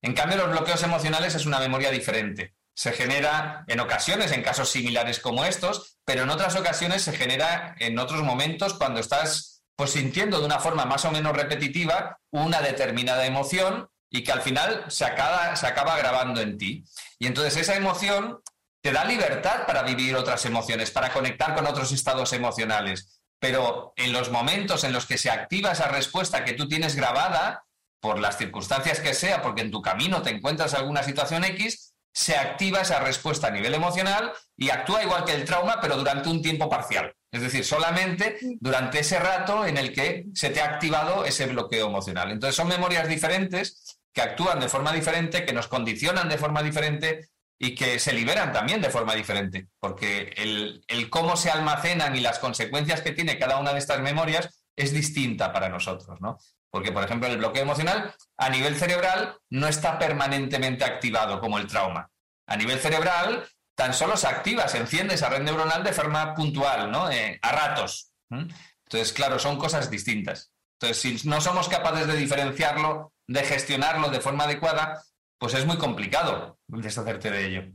En cambio, los bloqueos emocionales es una memoria diferente. Se genera en ocasiones, en casos similares como estos, pero en otras ocasiones se genera en otros momentos cuando estás pues sintiendo de una forma más o menos repetitiva una determinada emoción y que al final se acaba, grabando en ti. Y entonces esa emoción te da libertad para vivir otras emociones, para conectar con otros estados emocionales. Pero en los momentos en los que se activa esa respuesta que tú tienes grabada, por las circunstancias que sea, porque en tu camino te encuentras alguna situación X, se activa esa respuesta a nivel emocional y actúa igual que el trauma, pero durante un tiempo parcial. Es decir, solamente durante ese rato en el que se te ha activado ese bloqueo emocional. Entonces son memorias diferentes que actúan de forma diferente, que nos condicionan de forma diferente y que se liberan también de forma diferente, porque el, el cómo se almacenan y las consecuencias que tiene cada una de estas memorias es distinta para nosotros, ¿no? Porque, por ejemplo, el bloqueo emocional a nivel cerebral no está permanentemente activado como el trauma. A nivel cerebral tan solo se activa, se enciende esa red neuronal de forma puntual, ¿no? Eh, a ratos. Entonces, claro, son cosas distintas. Entonces, si no somos capaces de diferenciarlo, de gestionarlo de forma adecuada, pues es muy complicado deshacerte de ello.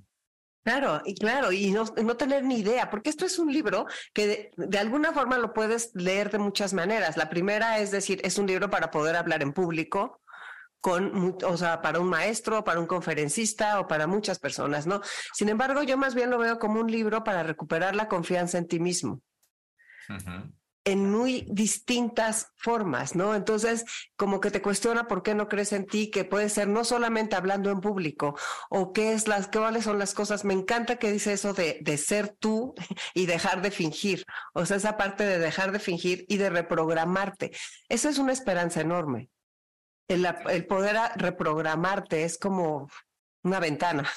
Claro, y claro, y no, tener ni idea, porque esto es un libro que de, alguna forma lo puedes leer de muchas maneras. La primera es decir, es un libro para poder hablar en público, con, o sea, para un maestro, para un conferencista o para muchas personas, ¿no? Sin embargo, yo más bien lo veo como un libro para recuperar la confianza en ti mismo en muy distintas formas, ¿no? Entonces, como que te cuestiona por qué no crees en ti, que puede ser no solamente hablando en público, o qué es las, cuáles son las cosas. Me encanta que dice eso de, de ser tú y dejar de fingir. O sea, esa parte de dejar de fingir y de reprogramarte. Esa es una esperanza enorme. El, poder reprogramarte es como una ventana.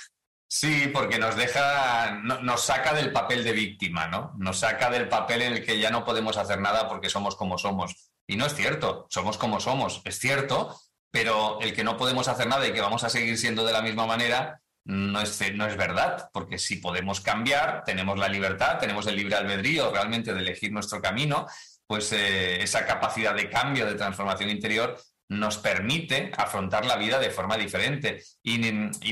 Sí, porque nos deja, nos saca del papel de víctima, ¿no? Nos saca del papel en el que ya no podemos hacer nada porque somos como somos. Y no es cierto, somos como somos, es cierto, pero el que no podemos hacer nada y que vamos a seguir siendo de la misma manera no es, no es verdad, porque si podemos cambiar, tenemos la libertad, tenemos el libre albedrío realmente de elegir nuestro camino, pues eh, esa capacidad de cambio, de transformación interior, nos permite afrontar la vida de forma diferente y,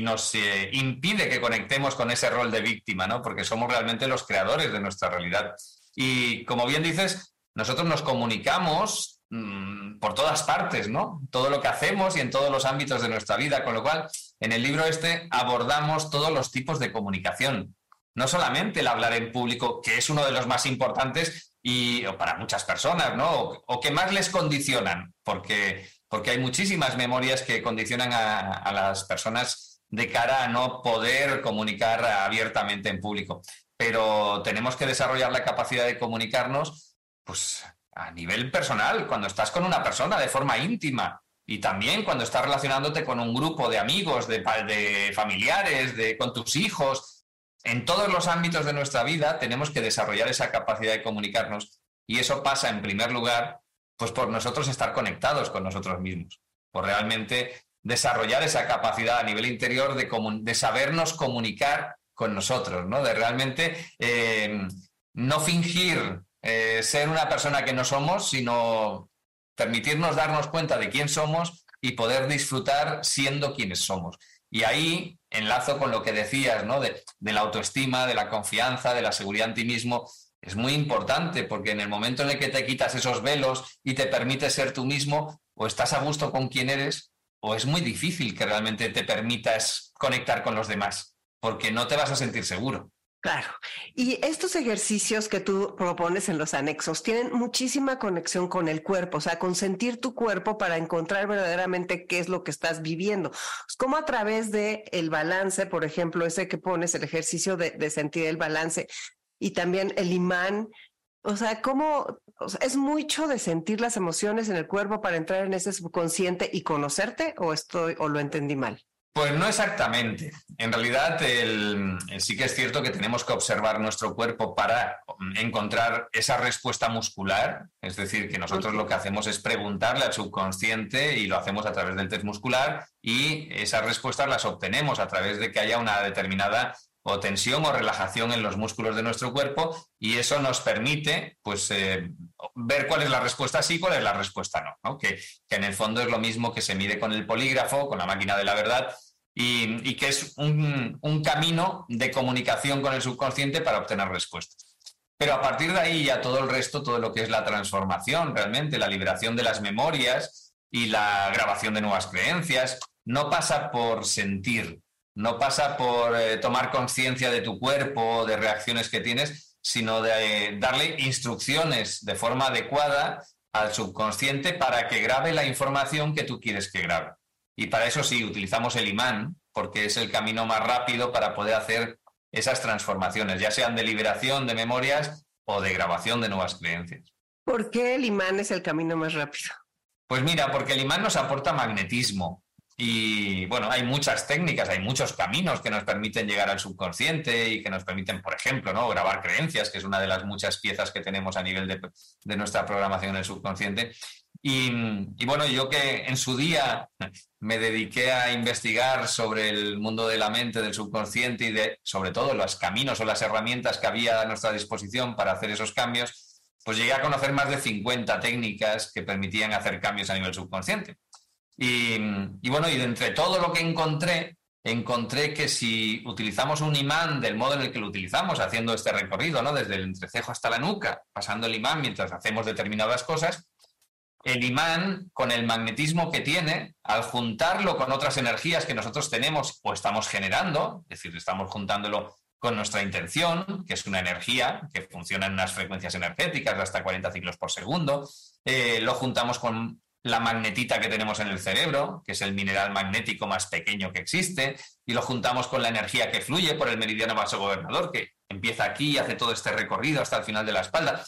nos eh, impide que conectemos con ese rol de víctima, ¿no? Porque somos realmente los creadores de nuestra realidad. Y como bien dices, nosotros nos comunicamos mm, por todas partes, ¿no? Todo lo que hacemos y en todos los ámbitos de nuestra vida, con lo cual en el libro este abordamos todos los tipos de comunicación. No solamente el hablar en público, que es uno de los más importantes y para muchas personas, ¿no? o que más les condicionan, porque porque hay muchísimas memorias que condicionan a, las personas de cara a no poder comunicar abiertamente en público. Pero tenemos que desarrollar la capacidad de comunicarnos pues, a nivel personal, cuando estás con una persona de forma íntima y también cuando estás relacionándote con un grupo de amigos, de, de familiares, de, con tus hijos. En todos los ámbitos de nuestra vida tenemos que desarrollar esa capacidad de comunicarnos y eso pasa en primer lugar pues por nosotros estar conectados con nosotros mismos, por realmente desarrollar esa capacidad a nivel interior de, sabernos comunicar con nosotros, ¿no? De realmente eh, no fingir eh, ser una persona que no somos, sino permitirnos darnos cuenta de quién somos y poder disfrutar siendo quienes somos. Y ahí enlazo con lo que decías, ¿no? De, de la autoestima, de la confianza, de la seguridad en ti mismo es muy importante porque en el momento en el que te quitas esos velos y te permites ser tú mismo, o estás a gusto con quien eres, o es muy difícil que realmente te permitas conectar con los demás, porque no te vas a sentir seguro. Claro. Y estos ejercicios que tú propones en los anexos tienen muchísima conexión con el cuerpo, o sea, con sentir tu cuerpo para encontrar verdaderamente qué es lo que estás viviendo. Como a través de el balance, por ejemplo, ese que pones, el ejercicio de, de sentir el balance, y también el imán. O sea, ¿cómo es mucho de sentir las emociones en el cuerpo para entrar en ese subconsciente y conocerte o estoy o lo entendí mal? Pues no exactamente. En realidad, sí que es cierto que tenemos que observar nuestro cuerpo para encontrar esa respuesta muscular. Es decir, que nosotros lo que hacemos es preguntarle al subconsciente y lo hacemos a través del test muscular y esas respuestas las obtenemos a través de que haya una determinada o tensión o relajación en los músculos de nuestro cuerpo y eso nos permite pues, eh, ver cuál es la respuesta sí y cuál es la respuesta no, Que, en el fondo es lo mismo que se mide con el polígrafo, con la máquina de la verdad y, que es un, un, camino de comunicación con el subconsciente para obtener respuestas. Pero a partir de ahí ya todo el resto, todo lo que es la transformación realmente, la liberación de las memorias y la grabación de nuevas creencias, no pasa por sentir, no pasa por eh, tomar conciencia de tu cuerpo, de reacciones que tienes, sino de eh, darle instrucciones de forma adecuada al subconsciente para que grabe la información que tú quieres que grabe. Y para eso sí, utilizamos el imán, porque es el camino más rápido para poder hacer esas transformaciones, ya sean de liberación de memorias o de grabación de nuevas creencias. ¿Por qué el imán es el camino más rápido? Pues mira, porque el imán nos aporta magnetismo. Y bueno, hay muchas técnicas, hay muchos caminos que nos permiten llegar al subconsciente y que nos permiten, por ejemplo, ¿no? grabar creencias, que es una de las muchas piezas que tenemos a nivel de, nuestra programación en el subconsciente. Y, bueno, yo que en su día me dediqué a investigar sobre el mundo de la mente, del subconsciente y de, sobre todo, los caminos o las herramientas que había a nuestra disposición para hacer esos cambios, pues llegué a conocer más de 50 técnicas que permitían hacer cambios a nivel subconsciente. Y, bueno, y de entre todo lo que encontré, encontré que si utilizamos un imán del modo en el que lo utilizamos, haciendo este recorrido, ¿no? Desde el entrecejo hasta la nuca, pasando el imán mientras hacemos determinadas cosas, el imán, con el magnetismo que tiene, al juntarlo con otras energías que nosotros tenemos o estamos generando, es decir, estamos juntándolo con nuestra intención, que es una energía que funciona en unas frecuencias energéticas de hasta 40 ciclos por segundo, eh, lo juntamos con la magnetita que tenemos en el cerebro, que es el mineral magnético más pequeño que existe, y lo juntamos con la energía que fluye por el meridiano vasogobernador, que empieza aquí y hace todo este recorrido hasta el final de la espalda.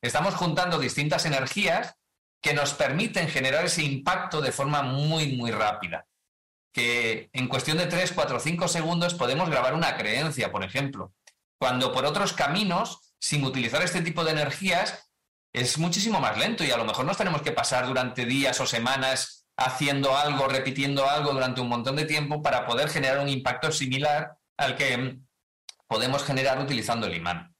estamos juntando distintas energías que nos permiten generar ese impacto de forma muy, muy rápida. Que en cuestión de 3, 4, 5 segundos podemos grabar una creencia, por ejemplo. Cuando por otros caminos, sin utilizar este tipo de energías, es muchísimo más lento y a lo mejor nos tenemos que pasar durante días o semanas haciendo algo, repitiendo algo durante un montón de tiempo para poder generar un impacto similar al que podemos generar utilizando el imán.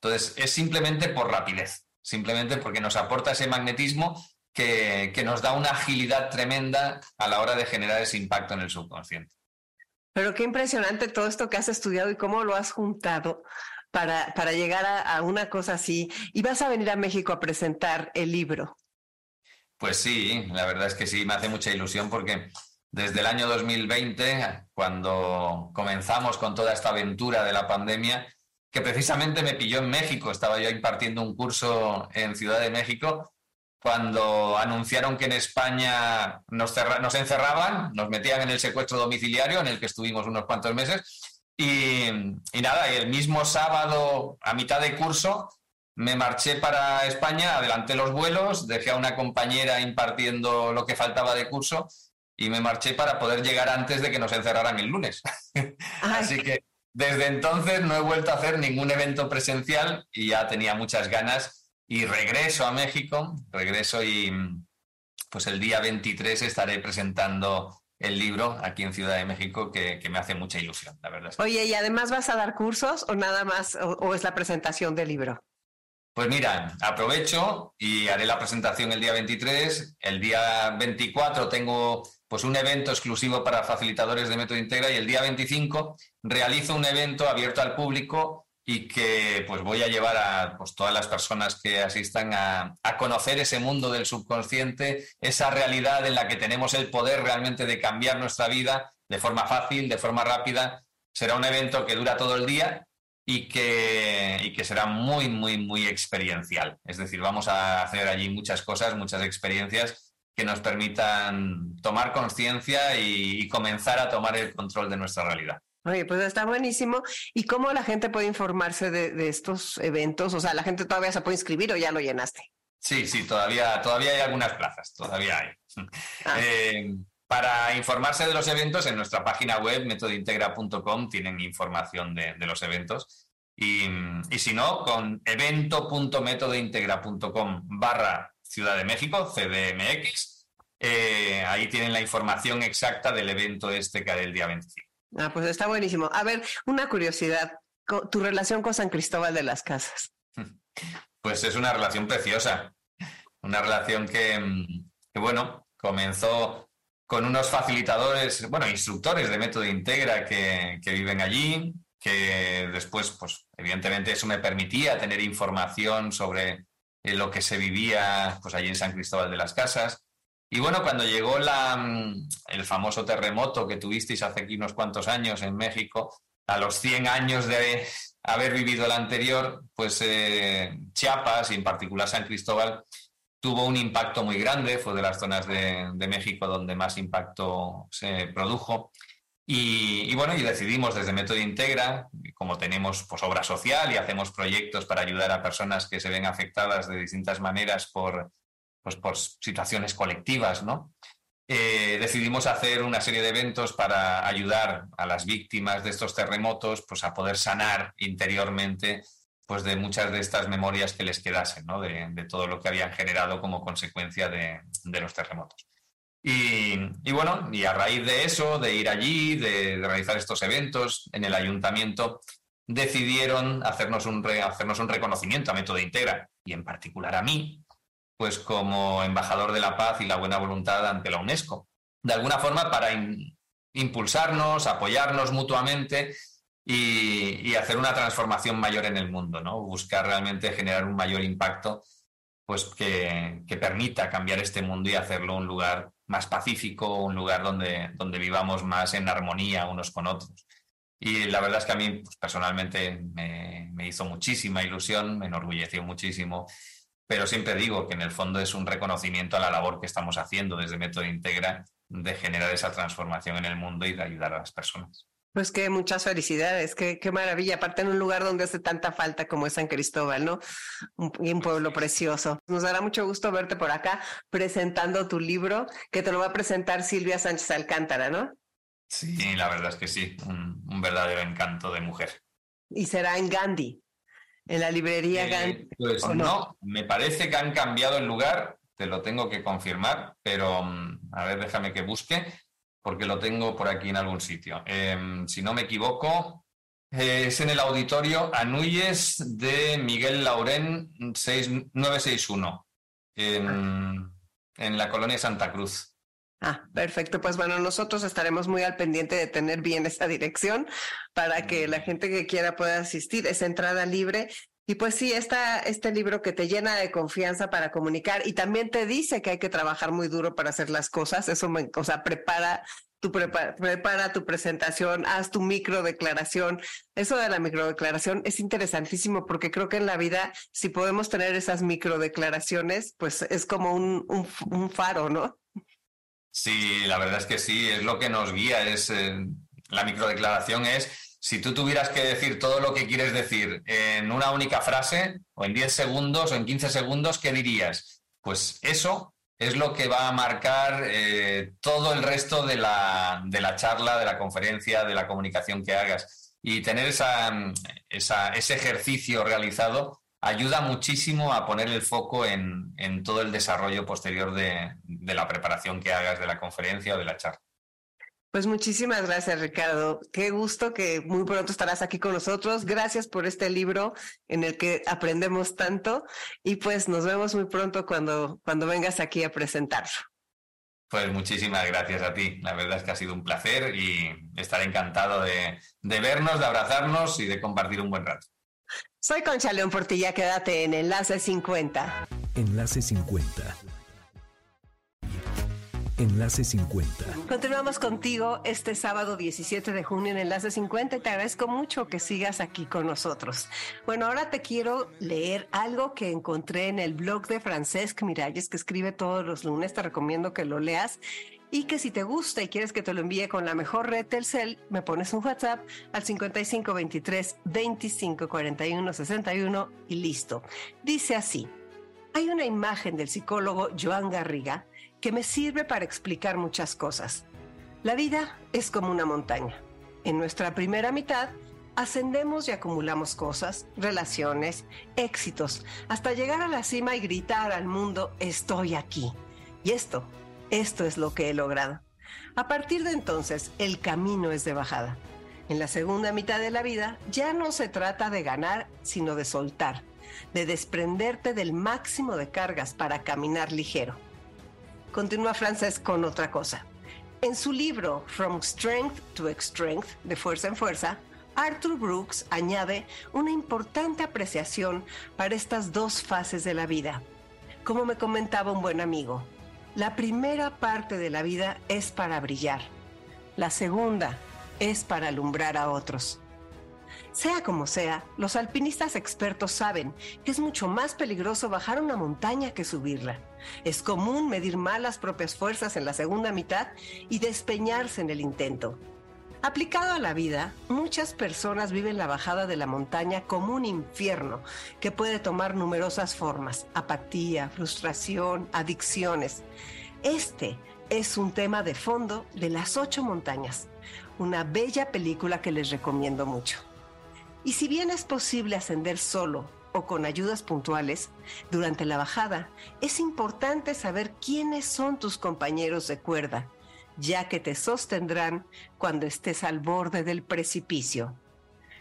Entonces, es simplemente por rapidez, simplemente porque nos aporta ese magnetismo que, que nos da una agilidad tremenda a la hora de generar ese impacto en el subconsciente. Pero qué impresionante todo esto que has estudiado y cómo lo has juntado para, para llegar a, una cosa así. ¿Y vas a venir a México a presentar el libro? Pues sí, la verdad es que sí, me hace mucha ilusión porque desde el año 2020, cuando comenzamos con toda esta aventura de la pandemia, que precisamente me pilló en México, estaba yo impartiendo un curso en Ciudad de México, cuando anunciaron que en España nos, nos encerraban, nos metían en el secuestro domiciliario, en el que estuvimos unos cuantos meses, y, nada, y el mismo sábado, a mitad de curso, me marché para España, adelanté los vuelos, dejé a una compañera impartiendo lo que faltaba de curso y me marché para poder llegar antes de que nos encerraran el lunes. Así que desde entonces no he vuelto a hacer ningún evento presencial y ya tenía muchas ganas y regreso a México, regreso y pues el día 23 estaré presentando el libro aquí en Ciudad de México que, me hace mucha ilusión, la verdad. Oye, ¿y además vas a dar cursos o nada más, o, es la presentación del libro? Pues mira, aprovecho y haré la presentación el día 23. El día 24 tengo pues un evento exclusivo para facilitadores de Método Integra y el día 25 realizo un evento abierto al público y que pues voy a llevar a pues, todas las personas que asistan a, conocer ese mundo del subconsciente, esa realidad en la que tenemos el poder realmente de cambiar nuestra vida de forma fácil, de forma rápida. Será un evento que dura todo el día y que, y que será muy, muy, muy experiencial. Es decir, vamos a hacer allí muchas cosas, muchas experiencias que nos permitan tomar conciencia y comenzar a tomar el control de nuestra realidad. Oye, pues está buenísimo. ¿Y cómo la gente puede informarse de, estos eventos? O sea, ¿la gente todavía se puede inscribir o ya lo llenaste? Sí, sí, todavía, todavía hay algunas plazas, todavía hay. Ah. Eh, para informarse de los eventos, en nuestra página web, metodintegra.com, tienen información de, los eventos. Y, si no, con evento.metodointegra.com barra Ciudad de México, CDMX, eh, ahí tienen la información exacta del evento este que hará el día 25. Ah, pues está buenísimo. A ver, una curiosidad, tu relación con San Cristóbal de las Casas. Pues es una relación preciosa, una relación que, mm, bueno, comenzó con unos facilitadores, bueno, instructores de método Integra que, que viven allí, que después, pues evidentemente eso me permitía tener información sobre eh, lo que se vivía pues allí en San Cristóbal de las Casas. Y bueno, cuando llegó la, mm, el famoso terremoto que tuvisteis hace aquí unos cuantos años en México, a los 100 años de haber vivido el anterior, pues eh, Chiapas y en particular San Cristóbal tuvo un impacto muy grande, fue de las zonas de, México donde más impacto se produjo. Y, bueno, y decidimos desde Método Integra, como tenemos pues, obra social y hacemos proyectos para ayudar a personas que se ven afectadas de distintas maneras por, pues por situaciones colectivas, ¿no? Eh, decidimos hacer una serie de eventos para ayudar a las víctimas de estos terremotos pues, a poder sanar interiormente pues, de muchas de estas memorias que les quedasen, ¿no? de, todo lo que habían generado como consecuencia de, los terremotos. Y, bueno, y a raíz de eso, de ir allí, de, realizar estos eventos en el ayuntamiento, decidieron hacernos un, hacernos un reconocimiento a Método Integra y en particular a mí, pues como embajador de la paz y la buena voluntad ante la UNESCO. De alguna forma para impulsarnos, apoyarnos mutuamente y, hacer una transformación mayor en el mundo, ¿no? Buscar realmente generar un mayor impacto pues que, permita cambiar este mundo y hacerlo un lugar más pacífico, un lugar donde, donde vivamos más en armonía unos con otros. Y la verdad es que a mí pues, personalmente me, me, hizo muchísima ilusión, me enorgulleció muchísimo, pero siempre digo que en el fondo es un reconocimiento a la labor que estamos haciendo desde Método Integra de generar esa transformación en el mundo y de ayudar a las personas. Pues que muchas felicidades, qué, qué maravilla, aparte en un lugar donde hace tanta falta como es San Cristóbal, ¿no? Un, un, pueblo precioso. Nos dará mucho gusto verte por acá presentando tu libro, que te lo va a presentar Silvia Sánchez Alcántara, ¿no? Sí, la verdad es que sí, un, verdadero encanto de mujer. ¿Y será en Gandhi? ¿En la librería eh? Pues no? me parece que han cambiado el lugar, te lo tengo que confirmar, pero mm, a ver, déjame que busque, porque lo tengo por aquí en algún sitio. Em, si no me equivoco, es en el auditorio Anuyes de Miguel Laurén 6961, en, en la colonia Santa Cruz. Ah, perfecto. Pues bueno, nosotros estaremos muy al pendiente de tener bien esa dirección para que la gente que quiera pueda asistir. Es entrada libre. Y pues sí, está este libro que te llena de confianza para comunicar y también te dice que hay que trabajar muy duro para hacer las cosas. Eso me, o sea, prepara tu prepara, prepara tu presentación, haz tu micro declaración. Eso de la micro declaración es interesantísimo porque creo que en la vida, si podemos tener esas micro declaraciones, pues es como un, un, un faro, ¿no? Sí, la verdad es que sí, es lo que nos guía, es eh, la microdeclaración es si tú tuvieras que decir todo lo que quieres decir en una única frase, o en 10 segundos, o en 15 segundos, ¿qué dirías? Pues eso es lo que va a marcar eh, todo el resto de la, de la, charla, de la conferencia, de la comunicación que hagas. Y tener esa, esa, ese ejercicio realizado ayuda muchísimo a poner el foco en, todo el desarrollo posterior de, la preparación que hagas de la conferencia o de la charla. Pues muchísimas gracias, Ricardo. Qué gusto que muy pronto estarás aquí con nosotros. Gracias por este libro en el que aprendemos tanto y pues nos vemos muy pronto cuando, cuando vengas aquí a presentarlo. Pues muchísimas gracias a ti. La verdad es que ha sido un placer y estar encantado de vernos, de abrazarnos y de compartir un buen rato. Soy Concha León Portilla, quédate en Enlace 50. Enlace 50. Enlace 50. Continuamos contigo este sábado 17 de junio en Enlace 50 y te agradezco mucho que sigas aquí con nosotros. Bueno, ahora te quiero leer algo que encontré en el blog de Francesc Miralles, que escribe todos los lunes. Te recomiendo que lo leas y que si te gusta y quieres que te lo envíe con la mejor red Telcel, me pones un WhatsApp al 5523 2541 61 y listo. Dice así: Hay una imagen del psicólogo Joan Garriga que me sirve para explicar muchas cosas. La vida es como una montaña. En nuestra primera mitad ascendemos y acumulamos cosas, relaciones, éxitos, hasta llegar a la cima y gritar al mundo, estoy aquí. Y esto esto es lo que he logrado. A partir de entonces, el camino es de bajada. En la segunda mitad de la vida ya no se trata de ganar, sino de soltar, de desprenderte del máximo de cargas para caminar ligero. Continúa Frances con otra cosa. En su libro From Strength to Strength, de fuerza en fuerza, Arthur Brooks añade una importante apreciación para estas dos fases de la vida. Como me comentaba un buen amigo, la primera parte de la vida es para brillar. La segunda es para alumbrar a otros. Sea como sea, los alpinistas expertos saben que es mucho más peligroso bajar una montaña que subirla. Es común medir mal las propias fuerzas en la segunda mitad y despeñarse en el intento. Aplicado a la vida, muchas personas viven la bajada de la montaña como un infierno que puede tomar numerosas formas, apatía, frustración, adicciones. Este es un tema de fondo de Las Ocho Montañas, una bella película que les recomiendo mucho. Y si bien es posible ascender solo o con ayudas puntuales, durante la bajada es importante saber quiénes son tus compañeros de cuerda ya que te sostendrán cuando estés al borde del precipicio.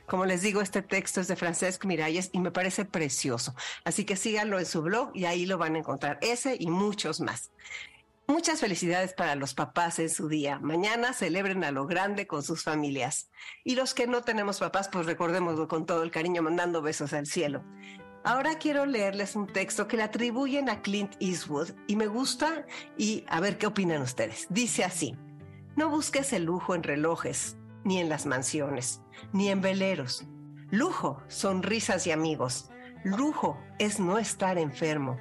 Como les digo, este texto es de Francesc Miralles y me parece precioso. Así que síganlo en su blog y ahí lo van a encontrar, ese y muchos más. Muchas felicidades para los papás en su día. Mañana celebren a lo grande con sus familias. Y los que no tenemos papás, pues recordémoslo con todo el cariño, mandando besos al cielo. Ahora quiero leerles un texto que le atribuyen a Clint Eastwood y me gusta y a ver qué opinan ustedes. Dice así, no busques el lujo en relojes, ni en las mansiones, ni en veleros. Lujo son risas y amigos. Lujo es no estar enfermo.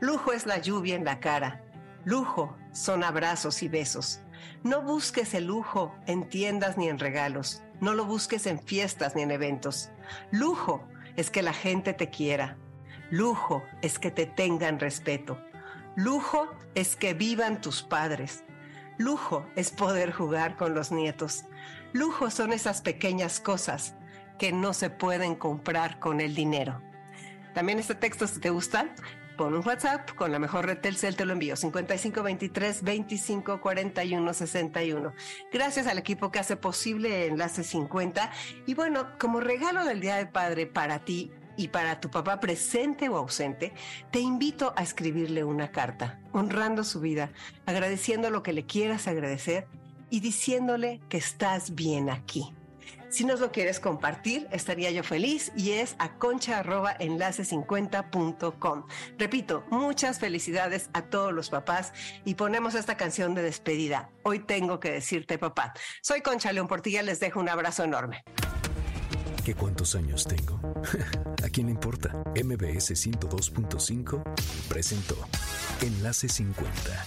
Lujo es la lluvia en la cara. Lujo son abrazos y besos. No busques el lujo en tiendas ni en regalos. No lo busques en fiestas ni en eventos. Lujo es que la gente te quiera. Lujo es que te tengan respeto. Lujo es que vivan tus padres. Lujo es poder jugar con los nietos. Lujo son esas pequeñas cosas que no se pueden comprar con el dinero. También este texto, si te gusta, pon un WhatsApp con la mejor red Telcel, te lo envío 5523 25 41 61. Gracias al equipo que hace posible Enlace 50. Y bueno, como regalo del Día del Padre para ti y para tu papá presente o ausente, te invito a escribirle una carta, honrando su vida, agradeciendo lo que le quieras agradecer y diciéndole que estás bien aquí. Si nos lo quieres compartir, estaría yo feliz y es a concha.enlace50.com. Repito, muchas felicidades a todos los papás y ponemos esta canción de despedida. Hoy tengo que decirte papá. Soy Concha León Portilla, les dejo un abrazo enorme. ¿Qué cuántos años tengo? ¿A quién le importa? MBS 102.5 presentó Enlace 50